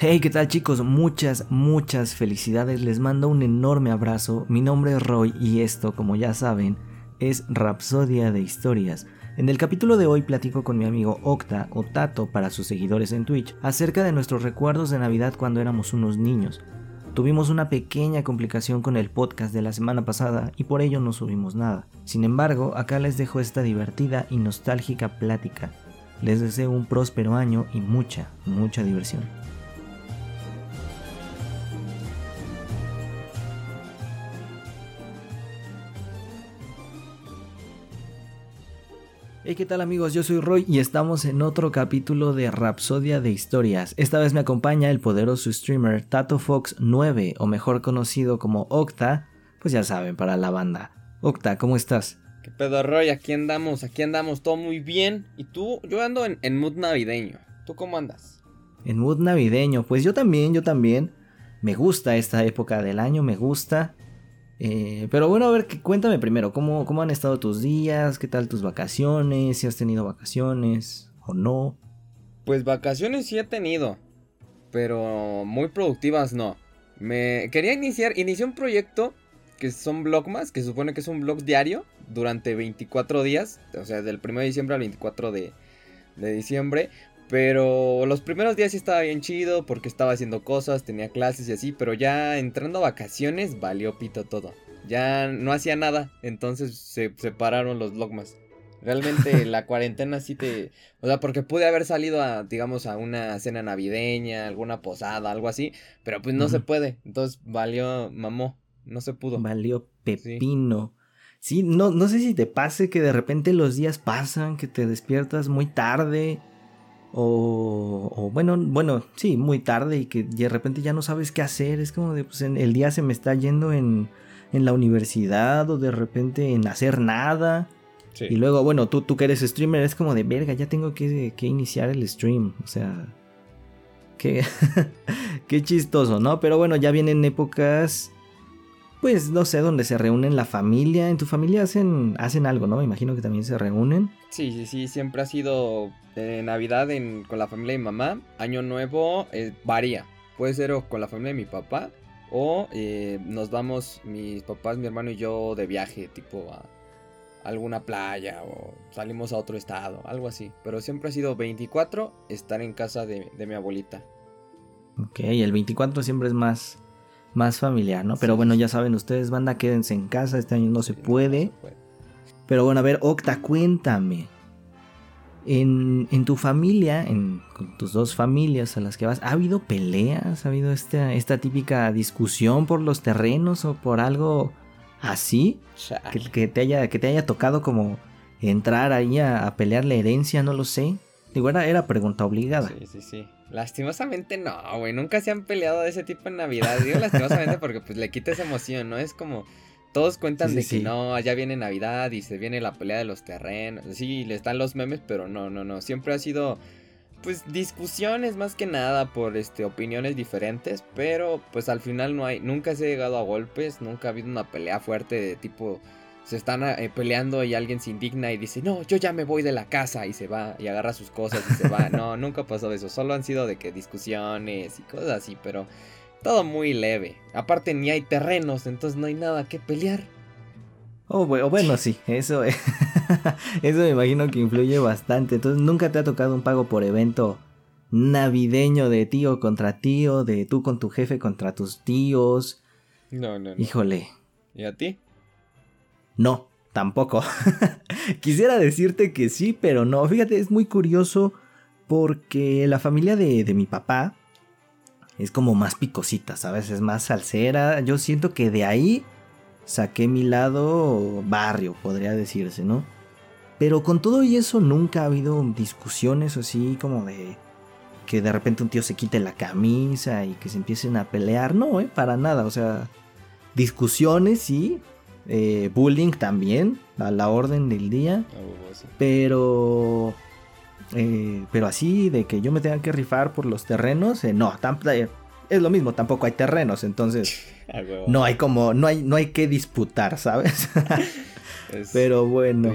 Hey, ¿qué tal chicos? Muchas, muchas felicidades. Les mando un enorme abrazo. Mi nombre es Roy y esto, como ya saben, es Rapsodia de Historias. En el capítulo de hoy platico con mi amigo Octa o Tato para sus seguidores en Twitch acerca de nuestros recuerdos de Navidad cuando éramos unos niños. Tuvimos una pequeña complicación con el podcast de la semana pasada y por ello no subimos nada. Sin embargo, acá les dejo esta divertida y nostálgica plática. Les deseo un próspero año y mucha, mucha diversión. Hey, ¿qué tal amigos? Yo soy Roy y estamos en otro capítulo de Rapsodia de Historias. Esta vez me acompaña el poderoso streamer Tato Fox 9, o mejor conocido como Octa, pues ya saben, para la banda. Octa, ¿cómo estás? ¿Qué pedo, Roy? Aquí andamos, aquí andamos, todo muy bien. ¿Y tú? Yo ando en, en mood navideño. ¿Tú cómo andas? En mood navideño, pues yo también, yo también. Me gusta esta época del año, me gusta. Eh, pero bueno, a ver, cuéntame primero, ¿cómo, ¿cómo han estado tus días? ¿Qué tal tus vacaciones? ¿Si has tenido vacaciones o no? Pues vacaciones sí he tenido, pero muy productivas no. Me quería iniciar, inicié un proyecto que son Blogmas, que supone que es un blog diario durante 24 días, o sea, del 1 de diciembre al 24 de, de diciembre, pero los primeros días sí estaba bien chido porque estaba haciendo cosas, tenía clases y así, pero ya entrando a vacaciones valió pito todo. Ya no hacía nada, entonces se separaron los dogmas. Realmente la cuarentena sí te... O sea, porque pude haber salido a, digamos, a una cena navideña, alguna posada, algo así, pero pues no se puede. Entonces valió, mamó, no se pudo. Valió pepino. Sí. sí, no, no sé si te pase que de repente los días pasan, que te despiertas muy tarde o, bueno, bueno, sí, muy tarde y que de repente ya no sabes qué hacer. Es como de, pues el día se me está yendo en, en la universidad o de repente en hacer nada. Y luego, bueno, tú, tú que eres streamer, es como de, verga, ya tengo que, que iniciar el stream. O sea, qué, qué chistoso, ¿no? Pero bueno, ya vienen épocas pues no sé, dónde se reúnen la familia. En tu familia hacen, hacen algo, ¿no? Me imagino que también se reúnen. Sí, sí, sí, siempre ha sido de Navidad con la familia de mi mamá. Año Nuevo eh, varía. Puede ser con la familia de mi papá o eh, nos vamos mis papás, mi hermano y yo de viaje, tipo a alguna playa o salimos a otro estado, algo así. Pero siempre ha sido 24 estar en casa de, de mi abuelita. Ok, el 24 siempre es más más familiar, ¿no? Pero bueno, ya saben ustedes, banda, quédense en casa, este año no se puede. Pero bueno, a ver, Octa, cuéntame. En, en tu familia, en tus dos familias a las que vas, ¿ha habido peleas? ¿Ha habido esta, esta típica discusión por los terrenos o por algo así? Que, te, haya, que te haya tocado como entrar ahí a, a pelear la herencia, no lo sé. Digo, era, era pregunta obligada. Sí, sí, sí. Lastimosamente no, güey. Nunca se han peleado de ese tipo en Navidad. Digo lastimosamente porque pues le quita esa emoción, ¿no? Es como. Todos cuentan de que no, ya viene Navidad y se viene la pelea de los terrenos. Sí, le están los memes, pero no, no, no. Siempre ha sido. Pues discusiones más que nada por este opiniones diferentes. Pero pues al final no hay. Nunca se ha llegado a golpes. Nunca ha habido una pelea fuerte de tipo se están eh, peleando y alguien se indigna y dice, no, yo ya me voy de la casa y se va y agarra sus cosas y se va. No, nunca pasó eso. Solo han sido de que discusiones y cosas así, pero todo muy leve. Aparte ni hay terrenos, entonces no hay nada que pelear. Oh, bueno, sí, eso, eso me imagino que influye bastante. Entonces, ¿nunca te ha tocado un pago por evento navideño de tío contra tío, de tú con tu jefe contra tus tíos? No, no, no. Híjole. ¿Y a ti? No, tampoco. Quisiera decirte que sí, pero no. Fíjate, es muy curioso porque la familia de, de mi papá es como más picosita, ¿sabes? Es más salsera. Yo siento que de ahí saqué mi lado barrio, podría decirse, ¿no? Pero con todo y eso nunca ha habido discusiones así como de que de repente un tío se quite la camisa y que se empiecen a pelear. No, ¿eh? Para nada. O sea, discusiones sí, eh, bullying también, a la orden del día. Pero. Eh, pero así de que yo me tenga que rifar por los terrenos, eh, no, es lo mismo, tampoco hay terrenos, entonces no hay como, no hay, no hay que disputar, ¿sabes? pero bueno.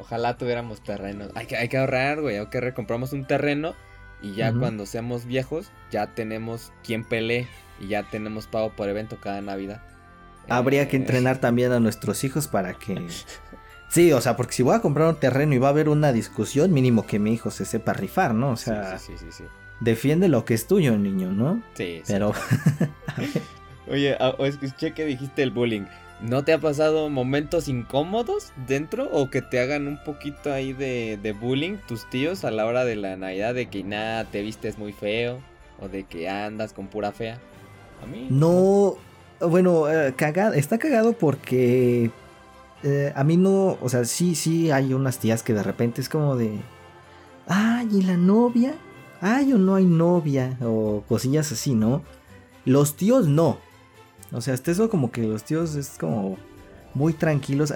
Ojalá tuviéramos terrenos. Hay que, hay que ahorrar, güey, hay que compramos un terreno Y ya cuando seamos viejos, ya tenemos quien pelee y ya tenemos pago por evento cada Navidad. Habría que eh, entrenar también a nuestros hijos para que... Sí, o sea, porque si voy a comprar un terreno y va a haber una discusión, mínimo que mi hijo se sepa rifar, ¿no? O sea, sí, sí, sí, defiende lo que es tuyo, niño, ¿no? Sí. Pero... Oye, escuché que dijiste el bullying. ¿No te ha pasado momentos incómodos dentro o que te hagan un poquito ahí de, de bullying tus tíos a la hora de la Navidad de que nada, te vistes muy feo o de que andas con pura fea? A mí. No, bueno, eh, está cagado porque eh, a mí no, o sea, sí, sí hay unas tías que de repente es como de, ay, ¿y la novia? Ay, o no hay novia, o cosillas así, ¿no? Los tíos no, o sea, hasta eso como que los tíos es como muy tranquilos.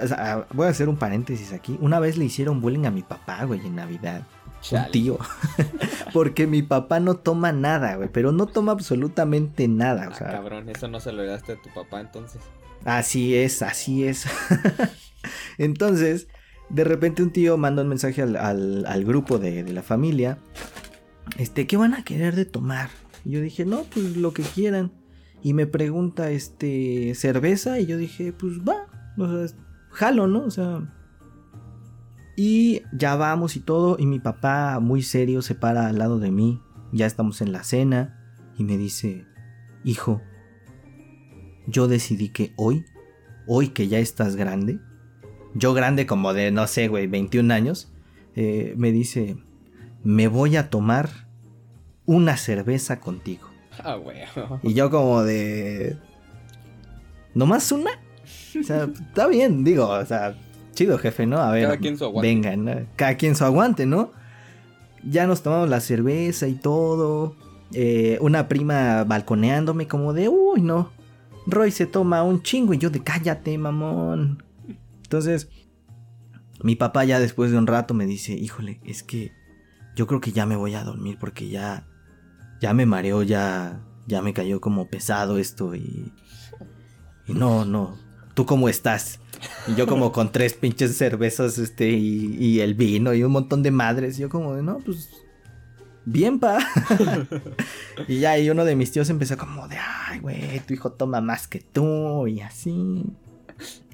voy a hacer un paréntesis aquí. Una vez le hicieron bullying a mi papá, güey, en Navidad. Un tío. Porque mi papá no toma nada, güey. Pero no toma absolutamente nada. O ah, sea, cabrón, eso no se lo daste a tu papá entonces. Así es, así es. entonces, de repente un tío manda un mensaje al, grupo de, de, la familia. Este, ¿qué van a querer de tomar? Y yo dije, no, pues lo que quieran y me pregunta, este, cerveza, y yo dije, pues va, o sea, jalo, ¿no? O sea... Y ya vamos y todo, y mi papá muy serio se para al lado de mí, ya estamos en la cena, y me dice, hijo, yo decidí que hoy, hoy que ya estás grande, yo grande como de, no sé, güey, 21 años, eh, me dice, me voy a tomar una cerveza contigo. Ah, Y yo como de... ¿Nomás una? O sea, está bien, digo, o sea, chido jefe, ¿no? A ver, cada quien su aguante. venga, cada quien su aguante, ¿no? Ya nos tomamos la cerveza y todo. Eh, una prima balconeándome como de, uy, no. Roy se toma un chingo y yo de, cállate, mamón. Entonces, mi papá ya después de un rato me dice, híjole, es que yo creo que ya me voy a dormir porque ya ya me mareó, ya, ya me cayó como pesado esto y, y no, no, ¿tú cómo estás? Y yo como con tres pinches cervezas, este, y, y el vino y un montón de madres, yo como de, no, pues, bien, pa. y ya, y uno de mis tíos empezó como de, ay, güey, tu hijo toma más que tú, y así.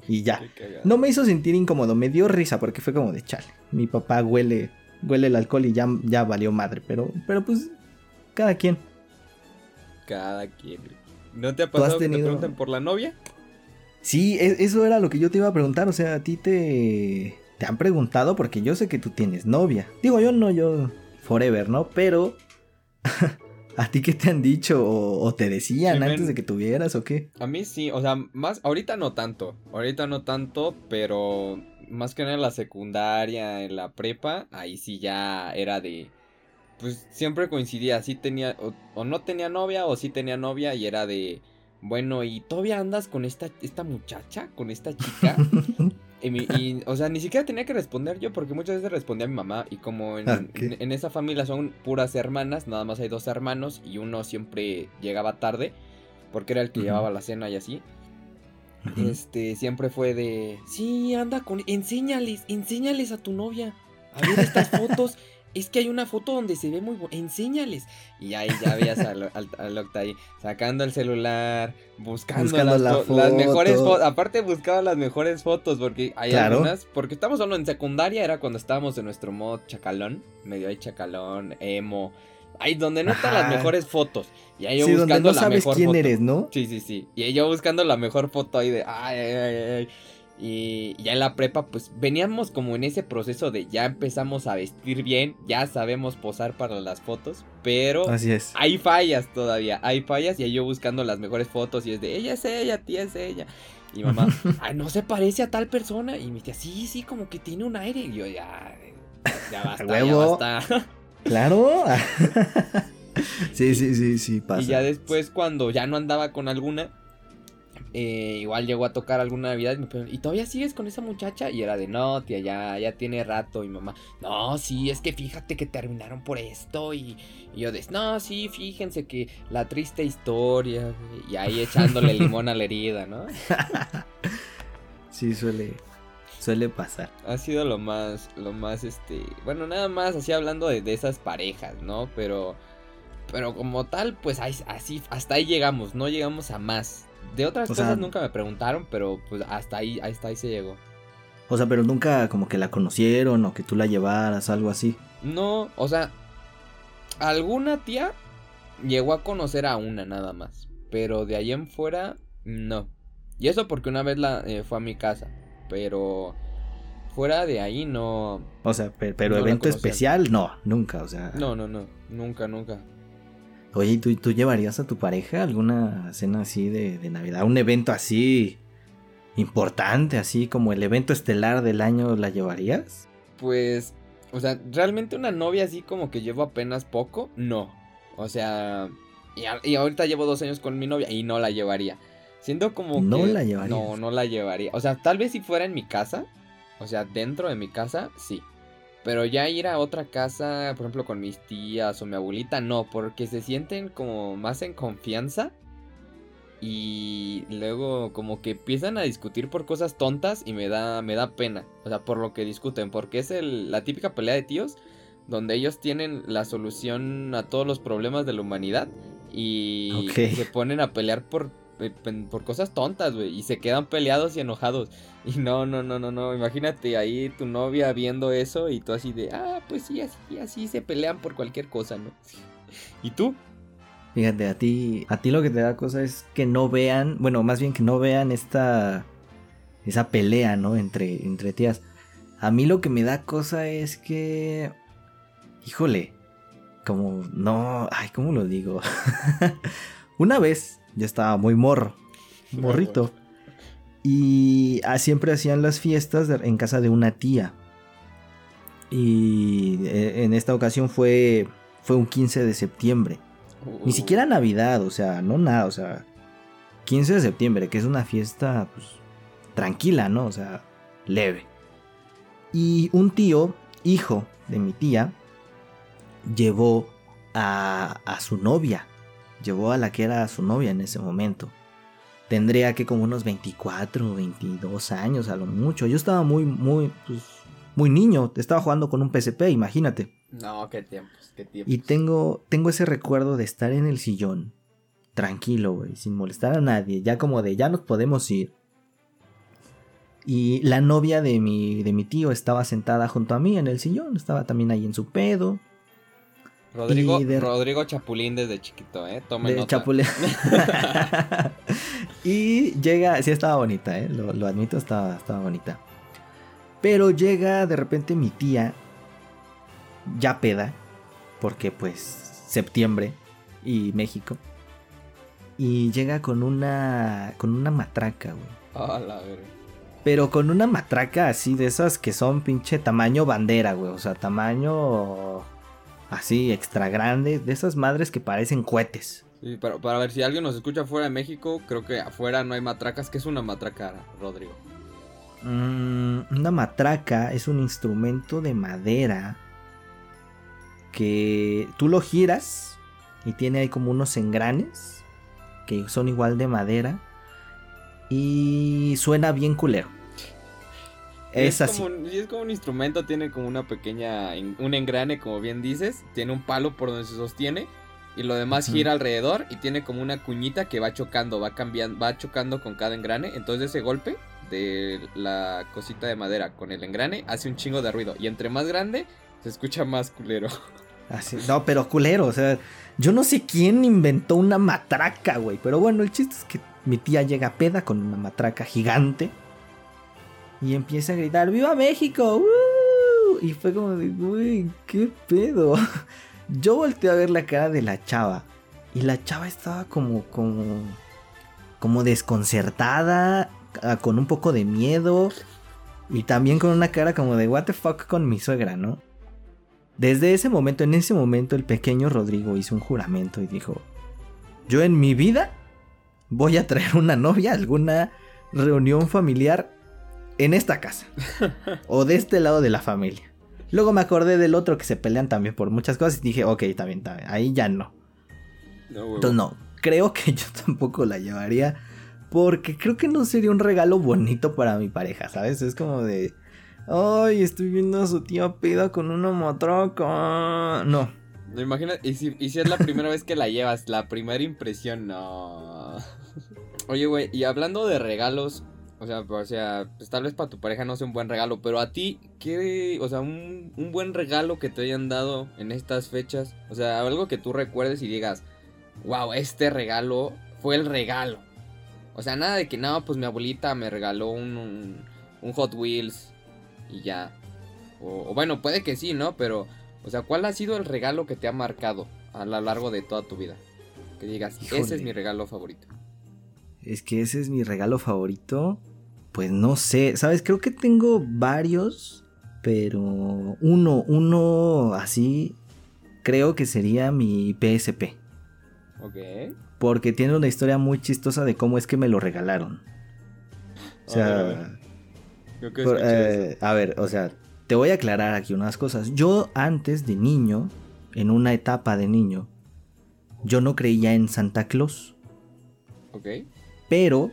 Y ya. No me hizo sentir incómodo, me dio risa porque fue como de chale. Mi papá huele, huele el alcohol y ya, ya valió madre, pero, pero pues cada quien. Cada quien. ¿No te ha pasado que te preguntan por la novia? Sí, e, eso era lo que yo te iba a preguntar. O sea, a ti te, te han preguntado porque yo sé que tú tienes novia. Digo, yo no, yo forever, ¿no? Pero ¿A ti qué te han dicho o, te decían antes de que tuvieras o qué? A mí sí, o sea, más ahorita no tanto, ahorita no tanto, pero más que nada en la secundaria, en la prepa, ahí sí ya era de pues siempre coincidía, sí tenía, o, no tenía novia, o sí tenía novia, y era de, bueno, ¿y todavía andas con esta, esta muchacha, con esta chica? y, o sea, ni siquiera tenía que responder yo, porque muchas veces respondía a mi mamá, y como en, en, esa familia son puras hermanas, nada más hay dos hermanos, y uno siempre llegaba tarde, porque era el que llevaba la cena y así. Este, siempre fue de, sí, anda con, enséñales, enséñales a tu novia. A ver estas fotos es que hay una foto donde se ve muy bueno, enséñales. Y ahí ya veías al, al, ahí sacando el celular, buscando, las, mejores fotos. Aparte buscaba las mejores fotos porque hay algunas, porque estamos solo en secundaria, era cuando estábamos en nuestro mod chacalón, medio ahí chacalón, emo. Ahí donde no están las mejores fotos. Y ahí yo buscando no la sabes mejor quién eres, ¿no? Sí, sí, sí. Y ahí yo buscando la mejor foto ahí de ay, ay, ay, ay. Y ya en la prepa, pues veníamos como en ese proceso de ya empezamos a vestir bien, ya sabemos posar para las fotos, pero Así es. hay fallas todavía, hay fallas y yo buscando las mejores fotos y es de ella es ella, tía es ella. Y mamá, ay, no se parece a tal persona. Y me decía, sí, sí, como que tiene un aire. Y yo, ya, ya basta, ya basta. Claro. sí, sí, sí, sí, pasa. Y ya después, cuando ya no andaba con alguna, eh, igual llegó a tocar alguna Navidad y me preguntó, ¿y todavía sigues con esa muchacha? Y era de, no, tía, ya, ya tiene rato. Y mamá, no, sí, es que fíjate que terminaron por esto. Y, yo de, no, sí, fíjense que la triste historia. Y ahí echándole limón a la herida, ¿no? sí, suele. Suele pasar. Ha sido lo más, lo más, este, bueno, nada más así hablando de, de esas parejas, ¿no? Pero, pero como tal, pues así, hasta ahí llegamos, no llegamos a más. De otras cosas nunca me preguntaron, pero pues hasta ahí, hasta ahí se llegó. O sea, pero nunca como que la conocieron o que tú la llevaras, algo así. No, o sea, alguna tía llegó a conocer a una nada más. Pero de ahí en fuera, no. Y eso porque una vez la eh, fue a mi casa. Pero fuera de ahí no. O sea, pero, evento especial, no, nunca, o sea. No, no, no, nunca, nunca. Oye, ¿tú, ¿tú llevarías a tu pareja alguna cena así de, de Navidad? ¿Un evento así importante, así como el evento estelar del año, la llevarías? Pues, o sea, realmente una novia así como que llevo apenas poco, no. O sea, y, ahorita llevo dos años con mi novia y no la llevaría. Siento como no la llevaría. No, no la llevaría. O sea, tal vez si fuera en mi casa, o sea, dentro de mi casa, sí. Pero ya ir a otra casa, por ejemplo, con mis tías o mi abuelita, no, porque se sienten como más en confianza. Y luego como que empiezan a discutir por cosas tontas y me da, me da pena. O sea, por lo que discuten, porque es el, la típica pelea de tíos donde ellos tienen la solución a todos los problemas de la humanidad y se ponen a pelear por, por cosas tontas, güey, y se quedan peleados y enojados. Y no, no, no, no, no, imagínate ahí tu novia viendo eso y tú así de, ah, pues sí, así, así se pelean por cualquier cosa, ¿no? ¿Y tú? Fíjate, a ti, a ti lo que te da cosa es que no vean, bueno, más bien que no vean esta, esa pelea, ¿no? Entre, entre tías. A mí lo que me da cosa es que híjole, como, no, ay, ¿cómo lo digo? Una vez yo estaba muy morro, morrito, y ah, siempre hacían las fiestas en casa de una tía. Y eh, en esta ocasión fue, fue un 15 de septiembre. Ni uh. siquiera Navidad, o sea, no nada, o sea, 15 de septiembre, que es una fiesta pues, tranquila, ¿no? O sea, leve. Y un tío, hijo de mi tía, llevó a, a su novia, llevó a la que era su novia en ese momento. Tendría que como unos 24 o 22 años a lo mucho. Yo estaba muy, muy, pues, muy niño. Estaba jugando con un PSP, imagínate. No, qué tiempos, qué tiempos. Y tengo, tengo ese recuerdo de estar en el sillón, tranquilo, güey, sin molestar a nadie. Ya como de, ya nos podemos ir. Y la novia de mi, de mi tío estaba sentada junto a mí en el sillón. Estaba también ahí en su pedo. Rodrigo, Rodrigo Chapulín desde chiquito, ¿eh? Tome de Chapulín. y llega, sí estaba bonita, ¿eh? Lo, admito, estaba, estaba bonita. Pero llega de repente mi tía, ya peda, porque pues septiembre y México. Y llega con una, con una matraca, güey. Ah, la verga. Pero con una matraca así de esas que son pinche tamaño bandera, güey. O sea, tamaño así extra grande, de esas madres que parecen cohetes. Sí, pero para ver si alguien nos escucha fuera de México, creo que afuera no hay matracas. ¿Qué es una matraca, Rodrigo? Mm, una matraca es un instrumento de madera que tú lo giras y tiene ahí como unos engranes que son igual de madera y suena bien culero. Es, así. Como, es como un instrumento, tiene como una pequeña. Un engrane, como bien dices. Tiene un palo por donde se sostiene. Y lo demás gira alrededor. Y tiene como una cuñita que va chocando. Va cambiando. Va chocando con cada engrane. Entonces ese golpe de la cosita de madera con el engrane hace un chingo de ruido. Y entre más grande, se escucha más culero. Así, no, pero culero. O sea, yo no sé quién inventó una matraca, güey. Pero bueno, el chiste es que mi tía llega peda con una matraca gigante y empieza a gritar, ¡Viva México! Y fue como de, uy, ¿qué pedo? Yo volteé a ver la cara de la chava. Y la chava estaba como, como, como desconcertada, ah, con un poco de miedo. Y también con una cara como de, what the fuck con mi suegra, ¿no? Desde ese momento, en ese momento, el pequeño Rodrigo hizo un juramento y dijo, yo en mi vida voy a traer una novia alguna reunión familiar en esta casa. o de este lado de la familia. Luego me acordé del otro que se pelean también por muchas cosas y dije, ok, también, también. Ahí ya no. no Entonces no, creo que yo tampoco la llevaría Porque creo que no sería un regalo bonito para mi pareja, ¿sabes? Es como de. Ay, estoy viendo a su tía peda con una motroca. No. Y si, y si es la primera vez que la llevas, la primera impresión, no. Oye, güey, y hablando de regalos, o sea, o sea, pues tal vez para tu pareja no sea un buen regalo, pero a ti, ¿qué, o sea, un, un buen regalo que te hayan dado en estas fechas? O sea, algo que tú recuerdes y digas, wow, este regalo fue el regalo. O sea, nada de que, no, pues mi abuelita me regaló un, un, Hot Wheels y ya. O, bueno, puede que sí, ¿no? Pero, o sea, ¿cuál ha sido el regalo que te ha marcado a lo largo de toda tu vida? Que digas, ese es mi regalo favorito. Es que ese es mi regalo favorito. Pues no sé, ¿sabes? Creo que tengo varios, pero uno, uno así, creo que sería mi PSP. Ok. Porque tiene una historia muy chistosa de cómo es que me lo regalaron. O sea... Eh, a ver, o sea, te voy a aclarar aquí unas cosas. Yo antes de niño, en una etapa de niño, yo no creía en Santa Claus. Ok. Pero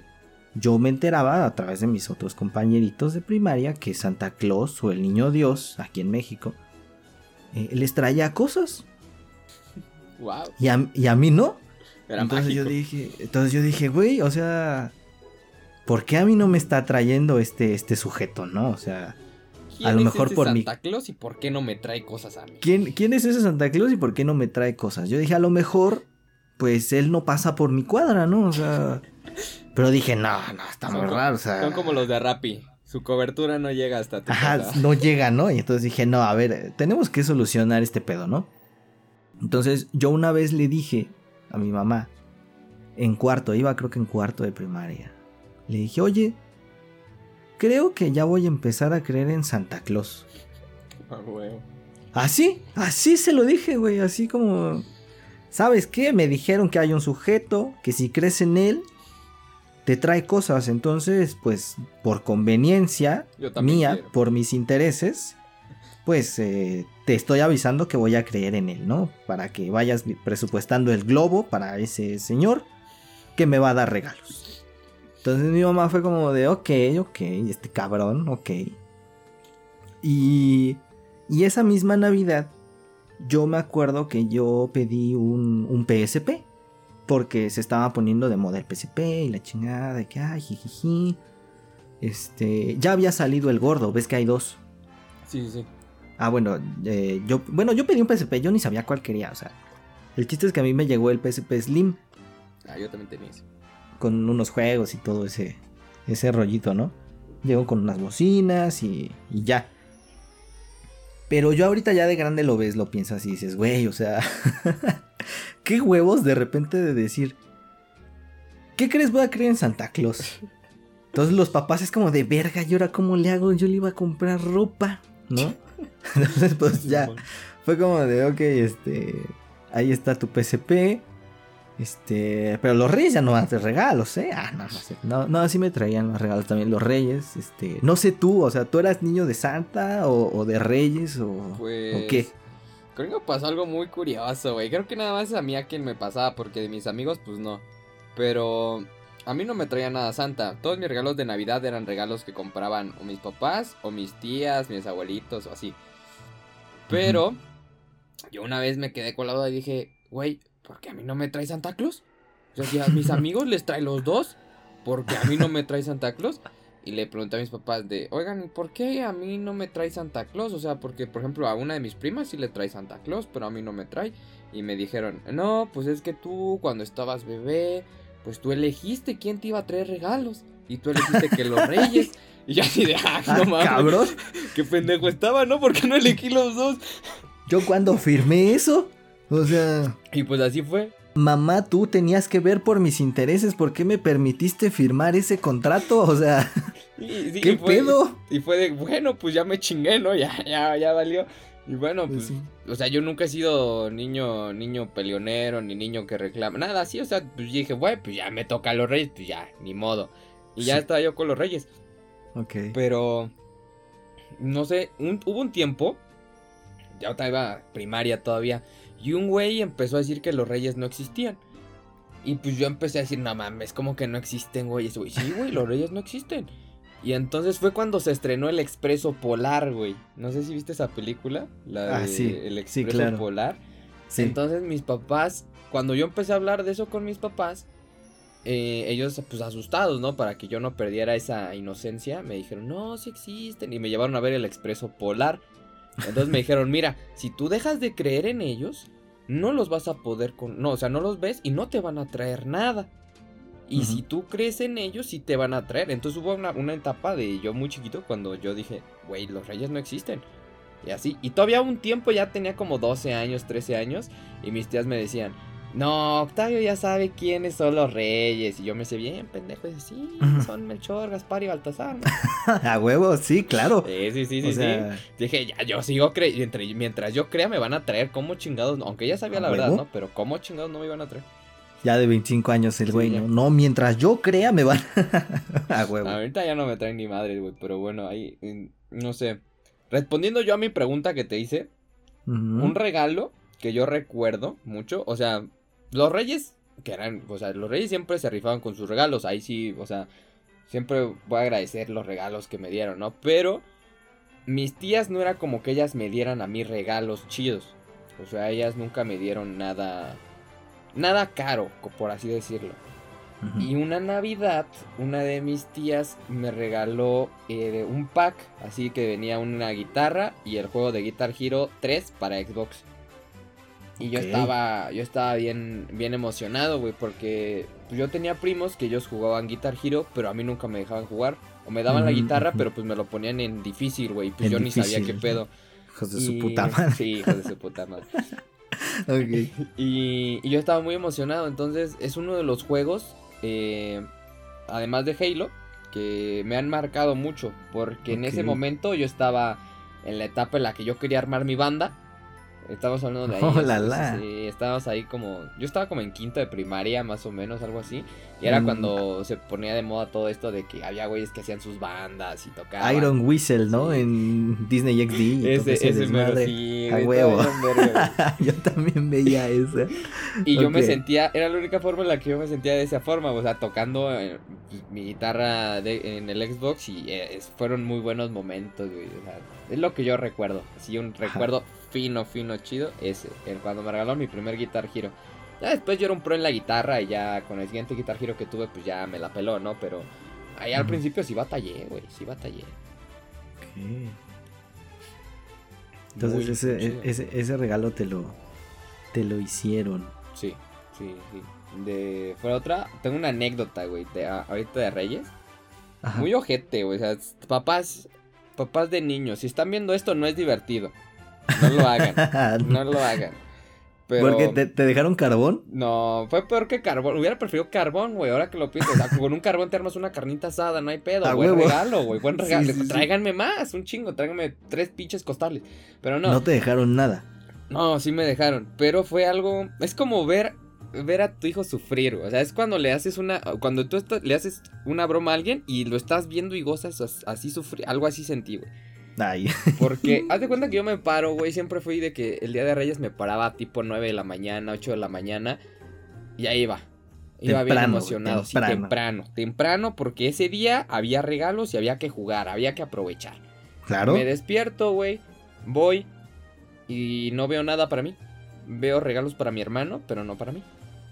yo me enteraba a través de mis otros compañeritos de primaria que Santa Claus o el Niño Dios, aquí en México, eh, les traía cosas. Wow. Y a, y a mí no entonces yo dije, entonces yo dije, güey, o sea, ¿por qué a mí no me está trayendo este, este sujeto, no? O sea, a lo mejor por Santa Claus y por qué no me trae cosas a mí. ¿Quién, ¿Quién es ese Santa Claus y por qué no me trae cosas? Yo dije, a lo mejor, pues él no pasa por mi cuadra, ¿no? O sea, pero dije, no, no, está muy raro, o sea. Son como los de Rappi. Su cobertura no llega hasta tu Ajá, no llega, ¿no? Y entonces dije, no, a ver, tenemos que solucionar este pedo, ¿no? Entonces yo una vez le dije a mi mamá en cuarto, iba creo que en cuarto de primaria. Le dije, oye, creo que ya voy a empezar a creer en Santa Claus. Ah, Así, así se lo dije, güey, así como... ¿Sabes qué? Me dijeron que hay un sujeto que si crees en él, te trae cosas. Entonces, pues, por conveniencia mía, por mis intereses, pues eh, te estoy avisando que voy a creer en él, ¿no? Para que vayas presupuestando el globo para ese señor que me va a dar regalos. Entonces mi mamá fue como de, ok, ok, este cabrón, ok. Y, y esa misma Navidad, yo me acuerdo que yo pedí un, un PSP. Porque se estaba poniendo de moda el PSP y la chingada de que, ay, jijiji. Este, ya había salido el gordo, ves que hay dos. Sí, sí, sí. Ah, bueno, eh, yo, bueno, yo pedí un PSP, yo ni sabía cuál quería, o sea. El chiste es que a mí me llegó el PSP Slim. Ah, yo también tenía eso. Con unos juegos y todo ese, ese rollito, ¿no? Llegó con unas bocinas y, y ya. Pero yo ahorita ya de grande lo ves, lo piensas y dices, güey, o sea, qué huevos de repente de decir, ¿qué crees voy a creer en Santa Claus? Entonces los papás es como de verga, ¿y ahora cómo le hago? Yo le iba a comprar ropa, ¿no? Entonces pues ya, fue como de, ok, este, ahí está tu PSP, este, pero los reyes ya no dan regalos, ¿eh? Ah, no, no sé. No, no, sí me traían los regalos también los reyes. Este, no sé tú, o sea, ¿tú eras niño de Santa o, de reyes o, pues, qué? Creo que pasó algo muy curioso, güey. Creo que nada más a mí a quien me pasaba, porque de mis amigos, pues no. Pero a mí no me traía nada Santa. Todos mis regalos de Navidad eran regalos que compraban o mis papás, o mis tías, mis abuelitos, o así. Pero yo una vez me quedé colado y dije, güey, ¿por qué a mí no me trae Santa Claus? O sea, si a mis amigos les trae los dos, ¿por qué a mí no me trae Santa Claus? Y le pregunté a mis papás de, oigan, ¿por qué a mí no me trae Santa Claus? O sea, porque, por ejemplo, a una de mis primas sí le trae Santa Claus, pero a mí no me trae. Y me dijeron, no, pues es que tú cuando estabas bebé, pues tú elegiste quién te iba a traer regalos. Y tú elegiste que los reyes. Y yo así de, ah, no ah, mames. Cabrón. Qué pendejo estaba, ¿no? Porque no elegí los dos. Yo cuando firmé eso, o sea. Y pues así fue. Mamá, tú tenías que ver por mis intereses. ¿Por qué me permitiste firmar ese contrato? O sea. ¿Qué pedo? Y fue de, bueno, pues ya me chingué, ¿no? Ya, ya, ya valió. Y bueno, pues, pues o sea, yo nunca he sido niño, niño peleonero, ni niño que reclama, nada así, o sea, pues dije, güey, pues ya me toca a los reyes, pues ya, ni modo. Y ya estaba yo con los reyes. Ok. Pero, no sé, hubo un tiempo, ya estaba primaria todavía, y un güey empezó a decir que los reyes no existían. Y pues yo empecé a decir, no mames, como que no existen, güey. Y güey, sí, güey, los reyes no existen. Y entonces fue cuando se estrenó el Expreso Polar, güey. No sé si viste esa película, la Ah, de sí, El sí, Expreso claro. Polar. Sí. Entonces mis papás, cuando yo empecé a hablar de eso con mis papás, eh, ellos pues asustados, ¿no? Para que yo no perdiera esa inocencia, me dijeron, no, sí existen. Y me llevaron a ver el Expreso Polar. Entonces me dijeron, mira, si tú dejas de creer en ellos, no los vas a poder con... No, o sea, no los ves y no te van a traer nada. Y si tú crees en ellos, sí te van a traer. Entonces hubo una, una etapa de yo muy chiquito cuando yo dije, güey, los reyes no existen. Y así. Y todavía un tiempo ya tenía como 12 años, 13 años. Y mis tías me decían, no, Octavio ya sabe quiénes son los reyes. Y yo me sé bien, pendejo. Y sí, son Melchor, Gaspar y Baltasar. ¿no?". A huevo, sí, claro. Sí, sí, sí, sí, o sea, sí. Dije, ya, yo sigo creyendo. Mientras yo crea, me van a traer. ¿Cómo chingados? Aunque ya sabía ¿A la verdad? ¿no? Pero ¿cómo chingados no me iban a traer? Ya de 25 años el güey. ¿no? No, mientras yo crea me van a huevo. Ahorita ya no me traen ni madres, güey. Pero bueno, ahí, no sé. Respondiendo yo a mi pregunta que te hice, un regalo que yo recuerdo mucho, o sea, los reyes, que eran, o sea, los reyes siempre se rifaban con sus regalos, ahí sí, o sea, siempre voy a agradecer los regalos que me dieron, ¿no? Pero mis tías no era como que ellas me dieran a mí regalos chidos, o sea, ellas nunca me dieron nada, nada caro, por así decirlo. Y una Navidad, una de mis tías me regaló eh, un pack, así que venía una guitarra y el juego de Guitar Hero 3 para Xbox. Y yo estaba, yo estaba bien, bien emocionado, güey, porque yo tenía primos que ellos jugaban Guitar Hero, pero a mí nunca me dejaban jugar. O me daban la guitarra, pero pues me lo ponían en difícil, güey. Pues En yo ni sabía qué pedo. Hijos de su puta madre. Sí, hijos de su puta madre. Y, y yo estaba muy emocionado. Entonces es uno de los juegos, eh, además de Halo, que me han marcado mucho. Porque en ese momento yo estaba en la etapa en la que yo quería armar mi banda. Estábamos hablando de ahí. Oh, es- la, la. sí, estábamos ahí como. Yo estaba como en quinto de primaria, más o menos, algo así. Y era Mm. cuando se ponía de moda todo esto de que había güeyes que hacían sus bandas y tocaban. Iron Whistle, ¿no? Sí. En Disney XD. Ese, ese ese mero, sí, A huevo. yo también veía eso. Y yo me sentía, era la única forma en la que yo me sentía de esa forma, o sea, tocando eh, mi guitarra de- en el Xbox y eh, fueron muy buenos momentos, güey. o sea, es lo que yo recuerdo, así un recuerdo fino, fino, chido, ese, el cuando me regaló mi primer Guitar Hero. Ya después yo era un pro en la guitarra y ya con el siguiente Guitar Hero que tuve, pues ya me la peló, ¿no? Pero ahí al principio sí batallé, güey, sí batallé. Entonces ese, ese, ese regalo te lo, te lo hicieron. Sí, sí, sí. De, fue otra, tengo una anécdota, güey, de, ahorita de Reyes. Ajá. Muy ojete, güey. O sea, papás, papás de niños, si están viendo esto no es divertido. No lo hagan, no lo hagan. Pero Porque te, te dejaron carbón. no, fue peor que carbón. Hubiera preferido carbón, güey. Ahora que lo pienso, o sea, con un carbón te armas una carnita asada, no hay pedo. Buen huevo. regalo, güey. Buen regalo. sí, sí. Tráiganme más, un chingo. Tráiganme tres pinches costales. Pero no, No. no, te dejaron nada. sí me dejaron. Pero fue algo. Es como ver. Ver a tu hijo sufrir, o sea, es cuando le haces una, cuando tú estás- le haces una broma a alguien y lo estás viendo y gozas as- así sufrir, algo así sentí, güey. Ay. Porque haz de cuenta que yo me paro, güey. Siempre fui de que el día de Reyes me paraba tipo 9 de la mañana, 8 de la mañana. Y ahí iba. Iba bien Temprano, güey, emocionado. Sí, temprano. temprano. Temprano, porque ese día había regalos y había que jugar, había que aprovechar. Claro. Me despierto, güey. Voy. Y no veo nada para mí. Veo regalos para mi hermano, pero no para mí.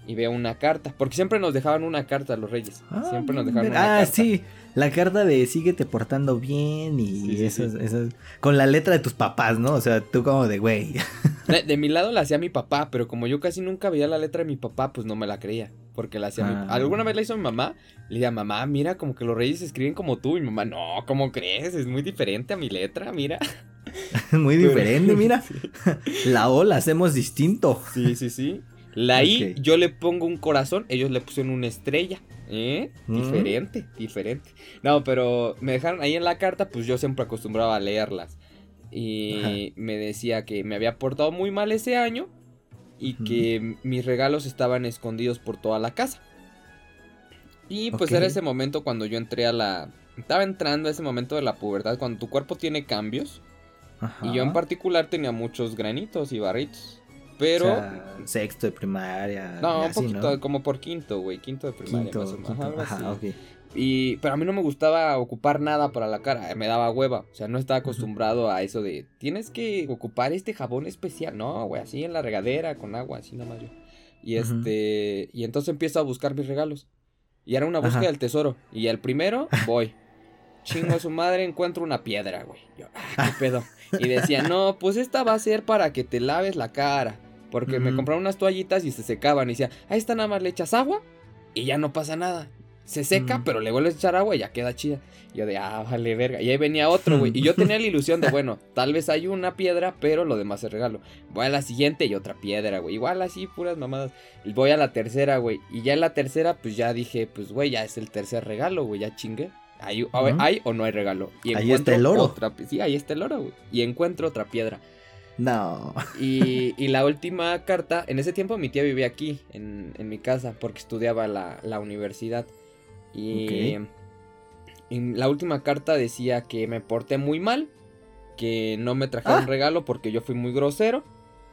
Y veo una carta. Porque siempre nos dejaban una carta los Reyes. Ah, siempre nos dejaban una Ah, carta. sí. La carta de síguete portando bien y Sí, sí, esas, sí. esas- Con la letra de tus papás, ¿no? O sea, tú como de güey. De, de mi lado la hacía mi papá, pero como yo casi nunca veía la letra de mi papá, pues no me la creía. Porque la hacía mi Ah. Alguna vez la hizo mi mamá. Le decía, mamá, mira, como que los reyes escriben como tú. Y mi mamá, no, ¿cómo crees? Es muy diferente a mi letra, mira. Muy diferente, mira. La O la hacemos distinto. Sí, sí, sí. La I, yo le pongo un corazón, ellos le pusieron una estrella. ¿Eh? Mm. Diferente, diferente. No, pero me dejaron ahí en la carta, pues yo siempre acostumbraba a leerlas. Y Ajá. me decía que me había portado muy mal ese año y que mis regalos estaban escondidos por toda la casa. Y pues era ese momento cuando yo entré a la... Estaba entrando a ese momento de la pubertad, cuando tu cuerpo tiene cambios. Y yo en particular tenía muchos granitos y barritos. Pero. sexto de primaria. No, un poquito, como por quinto, güey. Quinto de primaria, más o menos. Ajá, ok. Y, pero a mí no me gustaba ocupar nada para la cara, me daba hueva. O sea, no estaba acostumbrado a eso de tienes que ocupar este jabón especial. No, güey, así en la regadera, con agua, así nada más yo. Y este. Y entonces empiezo a buscar mis regalos. Y era una búsqueda del tesoro. Y al primero, voy. Chingo a su madre, encuentro una piedra, güey. Yo, ah, qué pedo. Y decía, no, pues esta va a ser para que te laves la cara. Porque me compraron unas toallitas y se secaban. Y decía, ahí está nada más le echas agua y ya no pasa nada. Se seca, pero le vuelves a echar agua y ya queda chida. Y yo de, ah, vale, verga. Y ahí venía otro, güey. Y yo tenía la ilusión de, bueno, tal vez hay una piedra, pero lo demás es regalo. Voy a la siguiente y otra piedra, güey. Igual así, puras mamadas. Y voy a la tercera, güey. Y ya en la tercera, pues ya dije, pues, güey, ya es el tercer regalo, güey. Ya chingue. ¿Hay, ¿Hay, o no hay regalo? Y ahí está el oro. Otra, sí, ahí está el oro, güey. Y encuentro otra piedra. No. Y, y, la última carta, en ese tiempo mi tía vivía aquí, en, en mi casa, porque estudiaba la, la universidad. Y, la última carta decía que me porté muy mal, que no me trajeron ah. regalo porque yo fui muy grosero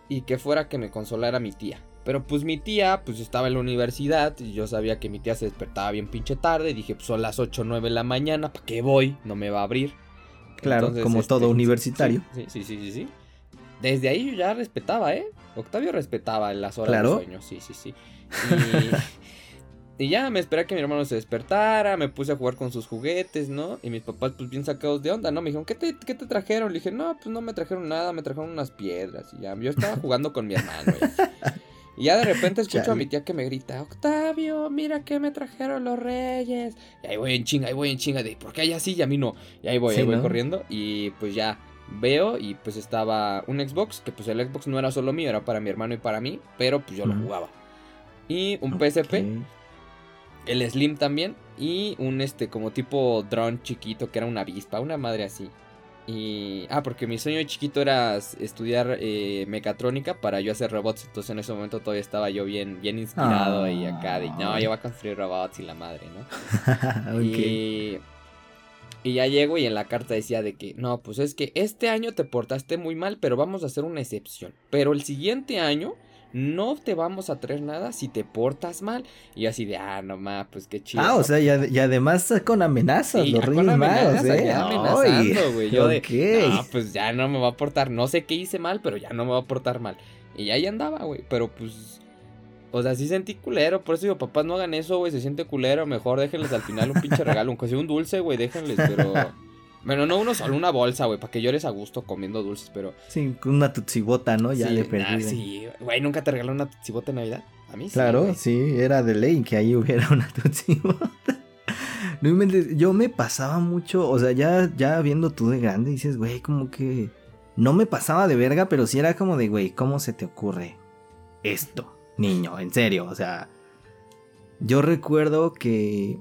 y que fuera que me consolara mi tía. Pero pues mi tía, pues estaba en la universidad y yo sabía que mi tía se despertaba bien pinche tarde. Y dije, pues son las 8 o 9 de la mañana, ¿para qué voy? No me va a abrir. Claro, como todo este, universitario. Sí, sí, sí, sí, sí. Desde ahí yo ya respetaba, ¿eh? Octavio respetaba las horas de sueño, sí, sí, sí. Y, Y ya me esperé a que mi hermano se despertara, me puse a jugar con sus juguetes, ¿no? Y mis papás, pues bien sacados de onda, ¿no? Me dijeron, ¿qué te, qué te trajeron? Le dije, no, pues no me trajeron nada, me trajeron unas piedras. Y ya, yo estaba jugando con mi hermano. Y ya de repente escucho a mi tía que me grita, Octavio, mira que me trajeron los reyes. Y ahí voy en chinga, ahí voy en chinga de, ¿por qué hay así y a mí no? Y ahí voy, ahí voy corriendo. Y pues ya veo y pues estaba un Xbox, que pues el Xbox no era solo mío, era para mi hermano y para mí, pero pues yo lo jugaba. Y un PSP el Slim también. Y un este como tipo drone chiquito que era una avispa, una madre así. Y. Ah, porque mi sueño de chiquito era estudiar eh, mecatrónica para yo hacer robots. Entonces en ese momento todavía estaba yo bien, bien inspirado y acá de no, yo voy a construir robots y la madre, ¿no? y, y ya llego y en la carta decía de que no, pues es que este año te portaste muy mal, pero vamos a hacer una excepción. Pero el siguiente año no te vamos a traer nada si te portas mal. Y así de, ah, no más, pues qué chido. Ah, o sea, y, además con amenazas, los Reyes Magos, ¿eh? amenazando, güey. Yo de, no, pues ya no me va a portar, no sé qué hice mal, pero ya no me va a portar mal. Y ahí andaba, güey, pero pues... O sea, sí sentí culero, por eso digo, papás no hagan eso, güey, se siente culero, mejor déjenles al final un pinche regalo, aunque sea un dulce, güey, déjenles, pero... Bueno, no uno solo, una bolsa, güey, para que llores a gusto comiendo dulces, pero. Sí, una tutsibota, ¿no? Ya le perdí. sí, güey, ¿nunca te regaló una tutsibota en Navidad? A mí sí. Claro, sí, era de ley que ahí hubiera una tutsibota. No inventes, yo me pasaba mucho, o sea, ya, ya viendo tú de grande, dices, güey, como que. No me pasaba de verga, pero sí era como de, güey, ¿cómo se te ocurre esto, niño? En serio, o sea. Yo recuerdo que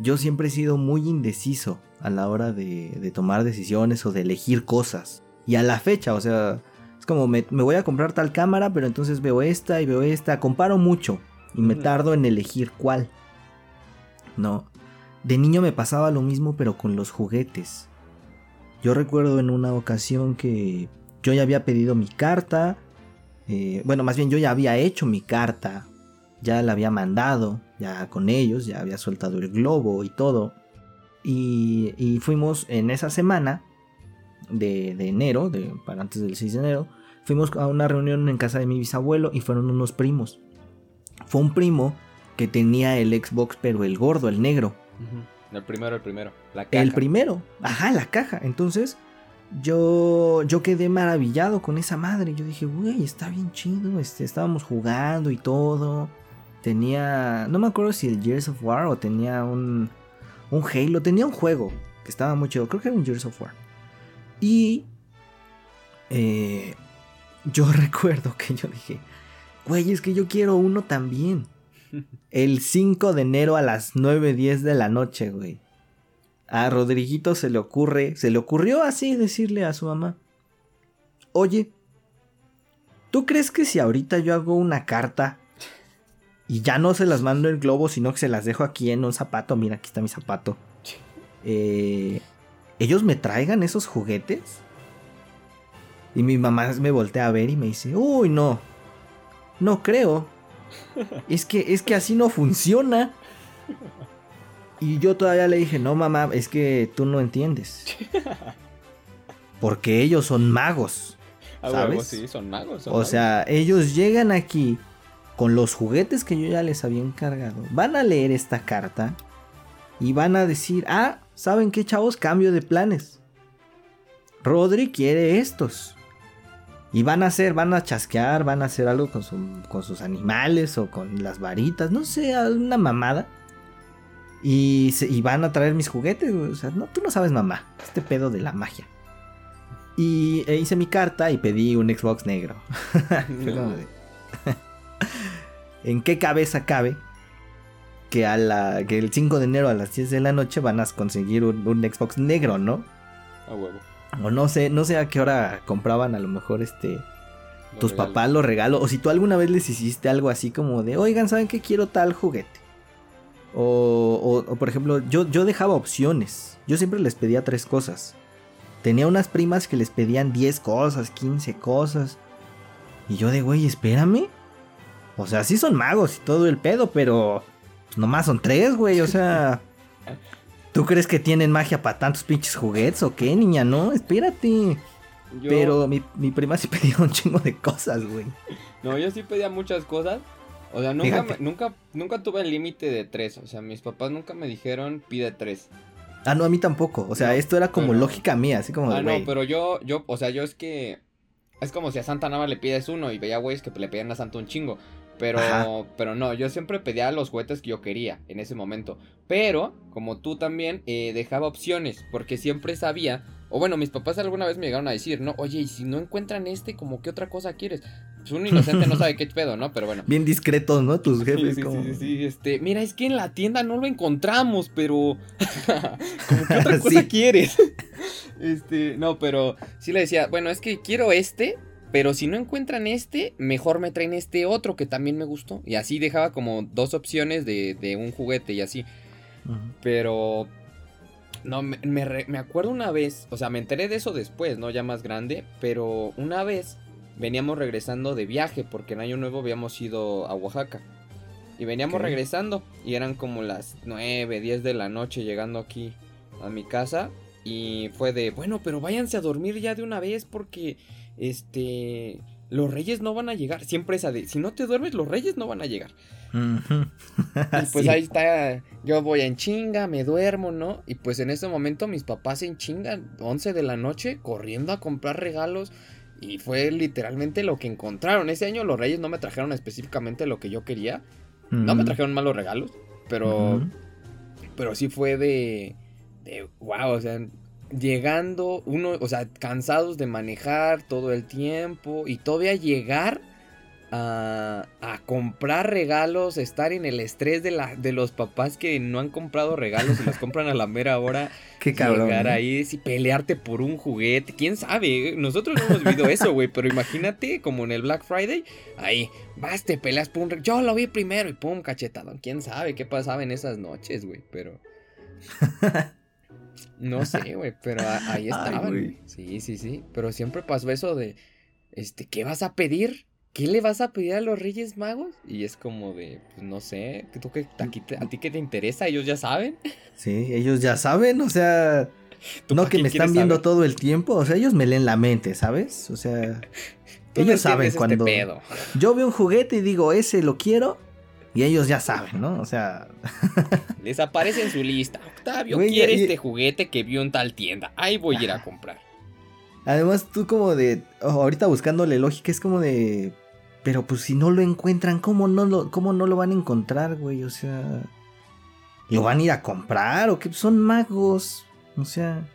yo siempre he sido muy indeciso a la hora de, tomar decisiones o de elegir cosas. Y a la fecha, o sea, es como me, voy a comprar tal cámara, pero entonces veo esta y veo esta, comparo mucho y me tardo en elegir cuál. No, de niño me pasaba lo mismo pero con los juguetes. Yo recuerdo en una ocasión que yo ya había pedido mi carta, eh, bueno, más bien yo ya había hecho mi carta, ya la había mandado, ya con ellos, ya había soltado el globo y todo. Y, fuimos en esa semana de, enero, de, para antes del 6 de enero, fuimos a una reunión en casa de mi bisabuelo y fueron unos primos. Fue un primo que tenía el Xbox, pero el gordo, el negro. El primero, el primero. La caja. El primero, ajá, la caja. Entonces, yo, yo quedé maravillado con esa madre. Yo dije, güey, está bien chido. Este, estábamos jugando y todo. Tenía, no me acuerdo si el Gears of War o tenía un, un Halo, tenía un juego que estaba muy chido, creo que era un Gears of War. Y eh, yo recuerdo que yo dije, güey, es que yo quiero uno también. El 5 de enero a las 9.10 de la noche, güey. A Rodriguito se le ocurre, se le ocurrió así decirle a su mamá, oye, ¿tú crees que si ahorita yo hago una carta y ya no se las mando el globo, sino que se las dejo aquí en un zapato. Mira, aquí está mi zapato. Eh, ellos me traigan esos juguetes. Y mi mamá me voltea a ver y me dice, uy, no, no creo. Es que, es que así no funciona. Y yo todavía le dije, no mamá, es que tú no entiendes. Porque ellos son magos. ¿Sabes? sí, son magos. o sea, ellos llegan aquí con los juguetes que yo ya les había encargado. Van a leer esta carta y van a decir, ah, ¿saben qué chavos? Cambio de planes. Rodri quiere estos. Y van a hacer, van a chasquear, van a hacer algo con, con sus animales o con las varitas, no sé, una mamada. Y, van a traer mis juguetes, o sea, no, tú no sabes mamá, este pedo de la magia. Y e hice mi carta y pedí un Xbox negro. ¿En qué cabeza cabe que, a la, que el 5 de enero a las 10 de la noche van a conseguir un, Xbox negro, ¿no? A huevo. O no sé, no sé a qué hora compraban a lo mejor este tus papás los regalos. O si tú alguna vez les hiciste algo así como de, oigan, ¿saben qué quiero tal juguete? O, o, por ejemplo, yo, yo dejaba opciones. Yo siempre les pedía tres cosas. Tenía unas primas que les pedían 10 cosas, 15 cosas. Y yo de, güey, espérame. O sea, sí son magos y todo el pedo, pero pues, nomás son tres, güey. O sea, ¿tú crees que tienen magia para tantos pinches juguetes o qué, niña? No, espérate. Pero mi, prima sí pedía un chingo de cosas, güey. No, yo sí pedía muchas cosas. O sea, nunca, nunca, nunca tuve el límite de tres. O sea, mis papás nunca me dijeron pide tres. Ah, no, a mí tampoco. O sea, esto era como lógica mía, así como Ah, no, pero yo, yo, o sea, yo es que. Es como si a Santa Nava le pides uno y veía güeyes que le pedían a Santa un chingo. Pero, pero no, yo siempre pedía los juguetes que yo quería en ese momento. Pero, como tú también, eh, dejaba opciones, porque siempre sabía, o bueno, mis papás alguna vez me llegaron a decir, no, oye, y si no encuentran este, como qué otra cosa quieres? Pues un inocente no sabe qué pedo, ¿no? Pero bueno. Bien discretos, ¿no? Tus jefes. Sí, sí, sí, sí, este, mira, es que en la tienda no lo encontramos, pero... como qué otra cosa quieres? este, no, pero sí le decía, bueno, es que quiero este, pero si no encuentran este, mejor me traen este otro que también me gustó. Y así dejaba como dos opciones de, un juguete y así. Pero... No, me, me, acuerdo una vez, o sea, me enteré de eso después, ¿no? Ya más grande, pero una vez veníamos regresando de viaje, porque en Año Nuevo habíamos ido a Oaxaca. Y veníamos regresando, y eran como las 9, 10 de la noche llegando aquí a mi casa. Y fue de, bueno, pero váyanse a dormir ya de una vez porque este, los reyes no van a llegar. Siempre esa de, si no te duermes, los reyes no van a llegar. y pues ahí está, yo voy en chinga, me duermo, ¿no? Y pues en ese momento mis papás en chinga, 11 de la noche, corriendo a comprar regalos. Y fue literalmente lo que encontraron. Ese año los reyes no me trajeron específicamente lo que yo quería. No me trajeron malos regalos, pero... Pero sí fue de... De, wow, o sea, llegando, uno, o sea, cansados de manejar todo el tiempo y todavía llegar a, a, comprar regalos, estar en el estrés de, la, de los papás que no han comprado regalos y los compran a la mera hora. Qué cabrón. Llegar ahí y pelearte por un juguete. ¿Quién sabe? Nosotros no hemos vivido eso, güey, pero imagínate como en el Black Friday, ahí vas, te peleas por un... Yo lo vi primero y pum, cachetado. ¿Quién sabe qué pasaba en esas noches, güey? Pero... No sé, güey, pero ahí estaban. sí, sí, sí. Pero siempre pasó eso de, este, ¿qué vas a pedir? ¿Qué le vas a pedir a los Reyes Magos? Y es como de, pues no sé, ¿tú qué, a, ti qué te interesa? ¿Ellos ya saben? Sí, ellos ya saben, o sea, no que me están viendo todo el tiempo, o sea, ellos me leen la mente, ¿sabes? O sea, ellos saben este cuando yo veo un juguete y digo, ese lo quiero, y ellos ya saben, ¿no? O sea. Les aparece en su lista. Octavio quiere este juguete que vio en tal tienda. Ahí voy a ir a comprar. Además, tú como de. ahorita buscándole lógica, es como de. Pero pues si no lo encuentran, ¿cómo no lo, cómo no lo van a encontrar, güey? O sea. ¿Lo van a ir a comprar? ¿O qué? Son magos. O sea.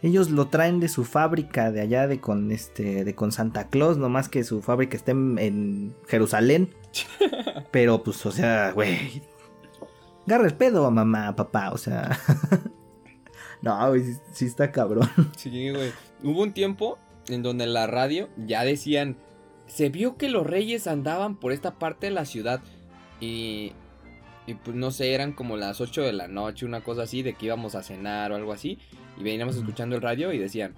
Ellos lo traen de su fábrica de allá de con este de con Santa Claus, nomás que su fábrica está en, Jerusalén. Pero pues, o sea, güey. Agarra el pedo a mamá, papá, o sea. no, güey, sí, está cabrón. Sí, güey. Hubo un tiempo en donde en la radio ya decían. Se vio que los reyes andaban por esta parte de la ciudad. Y. Y pues no sé, eran como las 8 de la noche, una cosa así, de que íbamos a cenar o algo así y veníamos escuchando el radio y decían,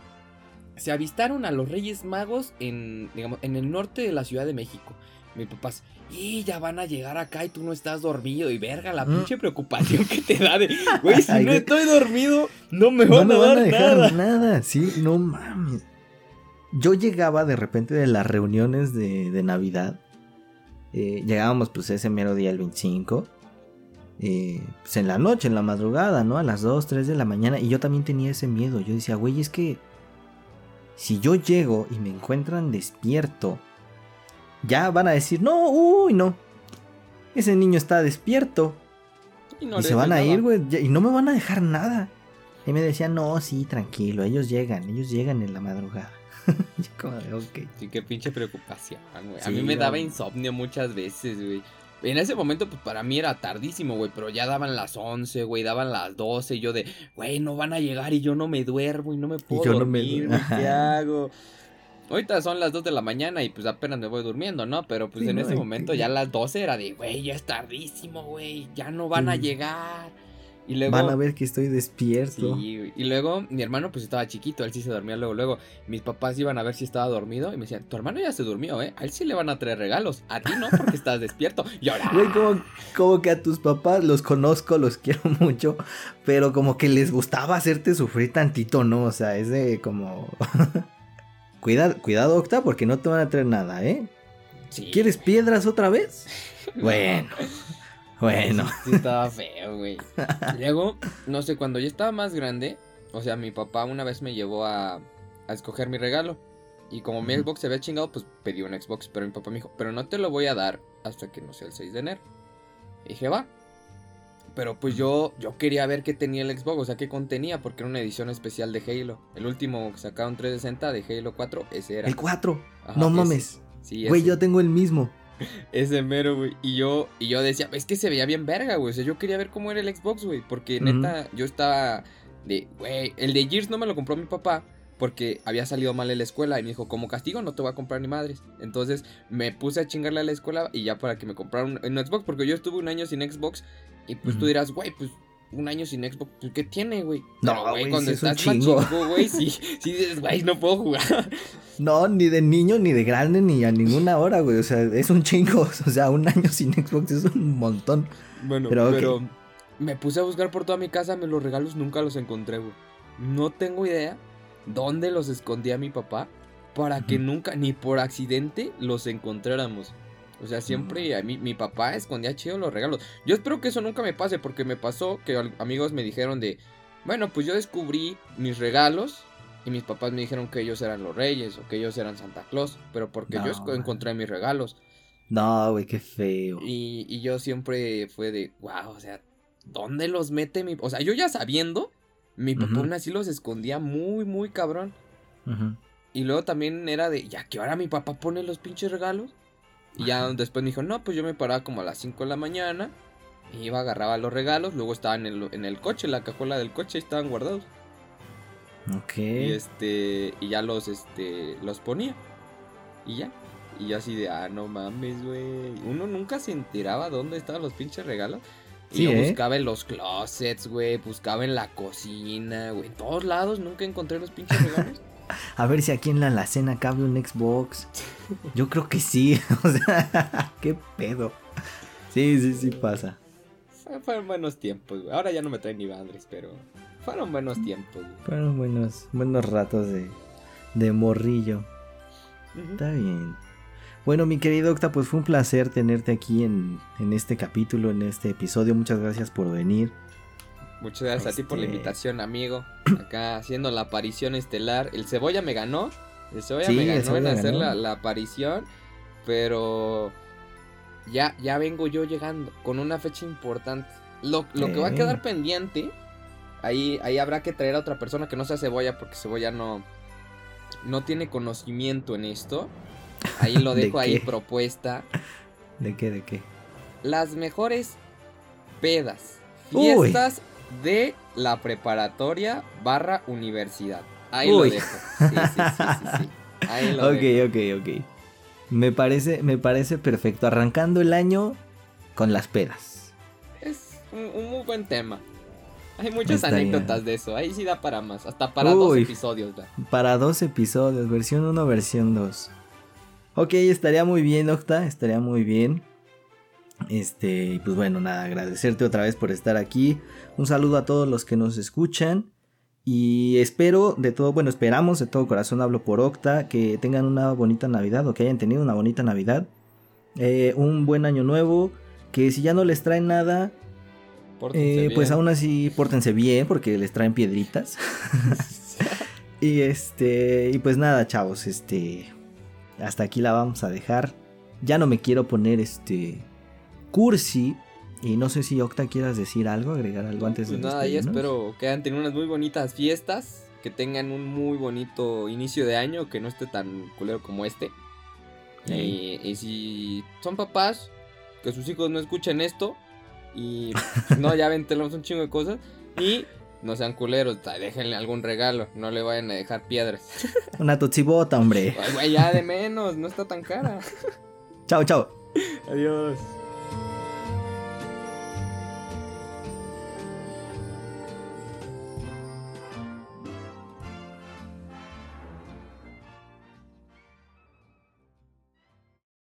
se avistaron a los Reyes Magos en, digamos, en el norte de la Ciudad de México. Mi papá y ya van a llegar acá y tú no estás dormido. Y verga, la mm. pinche preocupación que te da de, güey, si no estoy dormido, no me van, a, dar a dejar nada. nada. Sí, no mames. Yo llegaba de repente de las reuniones de, de Navidad. Eh, llegábamos pues ese mero día, el 25. Eh, pues en la noche, en la madrugada, ¿no? A las 2, 3 de la mañana. Y yo también tenía ese miedo. Yo decía, güey, es que si yo llego y me encuentran despierto, ya van a decir, no, uy, no. Ese niño está despierto. Y, se van a ir, güey. Y no me van a dejar nada. Y me decían, no, sí, tranquilo, ellos llegan, ellos llegan en la madrugada. como Sí, qué pinche preocupación, güey. a mí me daba insomnio muchas veces, güey. En ese momento, pues para mí era tardísimo, güey, pero ya daban las 11, güey, daban las 12, y yo de, güey, no van a llegar y yo no me duermo y no me puedo dormir, ¿qué hago? Ahorita son las 2 de la mañana y pues apenas me voy durmiendo, ¿no? Pero pues en ese momento ya las 12 era de, güey, ya es tardísimo, güey, ya no van a llegar. Y luego, Van a ver que estoy despierto. Sí, y luego mi hermano pues estaba chiquito, él sí se dormía luego, luego. Mis papás iban a ver si estaba dormido y me decían, tu hermano ya se durmió, ¿eh? A él sí le van a traer regalos, a ti no porque estás despierto. Y ahora... como, como que a tus papás los conozco, los quiero mucho, pero como que les gustaba hacerte sufrir tantito, ¿no? O sea, es de como... cuidado, cuidado, Octa, porque no te van a traer nada, ¿eh? ¿Quieres piedras otra vez? bueno. Bueno. Sí, estaba feo, güey. Luego, no sé, cuando yo estaba más grande, o sea, mi papá una vez me llevó a, a escoger mi regalo. Y como mi Xbox se había chingado, pues pedí un Xbox. Pero mi papá me dijo, pero no te lo voy a dar hasta que no sea el 6 de enero. Y dije, va. Pero pues yo, yo quería ver qué tenía el Xbox, o sea, qué contenía, porque era una edición especial de Halo. El último que sacaron 360 de Halo 4, ese era. El 4. no mames. Sí, Güey, yo tengo el mismo. Ese mero, güey. Y yo, y yo decía, es que se veía bien verga, güey. O sea, yo quería ver cómo era el Xbox, güey. Porque neta, yo estaba de, güey, el de Gears no me lo compró mi papá. Porque había salido mal en la escuela y me dijo, como castigo no te voy a comprar ni madres. Entonces me puse a chingarle a la escuela y ya para que me compraran un, Xbox. Porque yo estuve un año sin Xbox. Y pues tú dirás, güey, pues un año sin Xbox, pues, ¿qué tiene, güey? No, güey, cuando estás chingo. güey, sí, sí dices, güey, no puedo jugar. No, ni de niño, ni de grande, ni a ninguna hora, güey. O sea, es un chingo. O sea, un año sin Xbox es un montón. Bueno, pero, me puse a buscar por toda mi casa, me los regalos nunca los encontré, güey. No tengo idea dónde los escondía mi papá para que nunca, ni por accidente, los encontráramos. O sea, siempre a mí, mi papá escondía chido los regalos. Yo espero que eso nunca me pase porque me pasó que amigos me dijeron de, bueno, pues yo descubrí mis regalos y mis papás me dijeron que ellos eran los reyes o que ellos eran Santa Claus, pero porque yo encontré mis regalos. No, güey, qué feo. Y, yo siempre fue de, wow, o sea, ¿dónde los mete mi... O sea, yo ya sabiendo, mi papá aún así los escondía muy, muy cabrón. Y luego también era de, ya que ahora mi papá pone los pinches regalos. Y ya después me dijo, no, pues yo me paraba como a las 5 de la mañana. Iba, agarraba los regalos, luego estaban en el, en el coche, la cajuela del coche, ahí estaban guardados. Ok. Y este, y ya los, este, los ponía. Y ya. Y yo así de, ah, no mames, güey. Uno nunca se enteraba dónde estaban los pinches regalos. Y yo ¿eh? buscaba en los closets, güey. Buscaba en la cocina, güey. En todos lados nunca encontré los pinches regalos. A ver si aquí en la alacena cabe un Xbox. Yo creo que sí. O sea, qué pedo. Sí, sí, sí pasa. Fueron buenos tiempos, güey. Ahora ya no me traen ni madres, pero fueron buenos tiempos, güey. Fueron buenos, buenos ratos de, de morrillo. Está bien. Bueno, mi querido Octa, pues fue un placer tenerte aquí en, en este capítulo, en este episodio. Muchas gracias por venir. Muchas gracias a ti por la este invitación, amigo. Acá haciendo la aparición estelar. El Cebolla me ganó. El Cebolla me ganó en hacer la, aparición. Pero ya, ya vengo yo llegando con una fecha importante. Lo, que va a quedar pendiente. Ahí, ahí habrá que traer a otra persona que no sea Cebolla. Porque Cebolla no, no tiene conocimiento en esto. Ahí lo dejo ahí propuesta. ¿De qué? ¿De qué? Las mejores pedas. Fiestas de la preparatoria barra universidad. Ahí lo dejo. Sí, sí, sí, sí, Ahí lo dejo. ok, ok. Me parece, me parece perfecto. Arrancando el año con las pedas. Es un, muy buen tema. Hay muchas anécdotas de eso. Ahí sí da para más. Hasta para dos episodios. Para dos episodios. Versión 1, versión 2. Ok, estaría muy bien, Octa, estaría muy bien. Este, pues bueno, nada, agradecerte otra vez por estar aquí. Un saludo a todos los que nos escuchan. Y espero de todo, bueno, esperamos de todo corazón, hablo por Octa, que tengan una bonita Navidad o que hayan tenido una bonita Navidad. Eh, un buen año nuevo, que si ya no les traen nada, eh, pues aún así pórtense bien porque les traen piedritas. y este, y pues nada, chavos, este, hasta aquí la vamos a dejar. Ya no me quiero poner este cursi. Y no sé si Octa quieras decir algo, agregar algo antes pues de nada, y espero que hayan tenido unas muy bonitas fiestas, que tengan un muy bonito inicio de año, que no esté tan culero como este. Y, si son papás, que sus hijos no escuchen esto. Y no, ya ven, tenemos un chingo de cosas. Y no sean culeros, déjenle algún regalo, no le vayan a dejar piedras. Una tochibota, hombre. ya de menos, no está tan cara. Chao, chao. Adiós.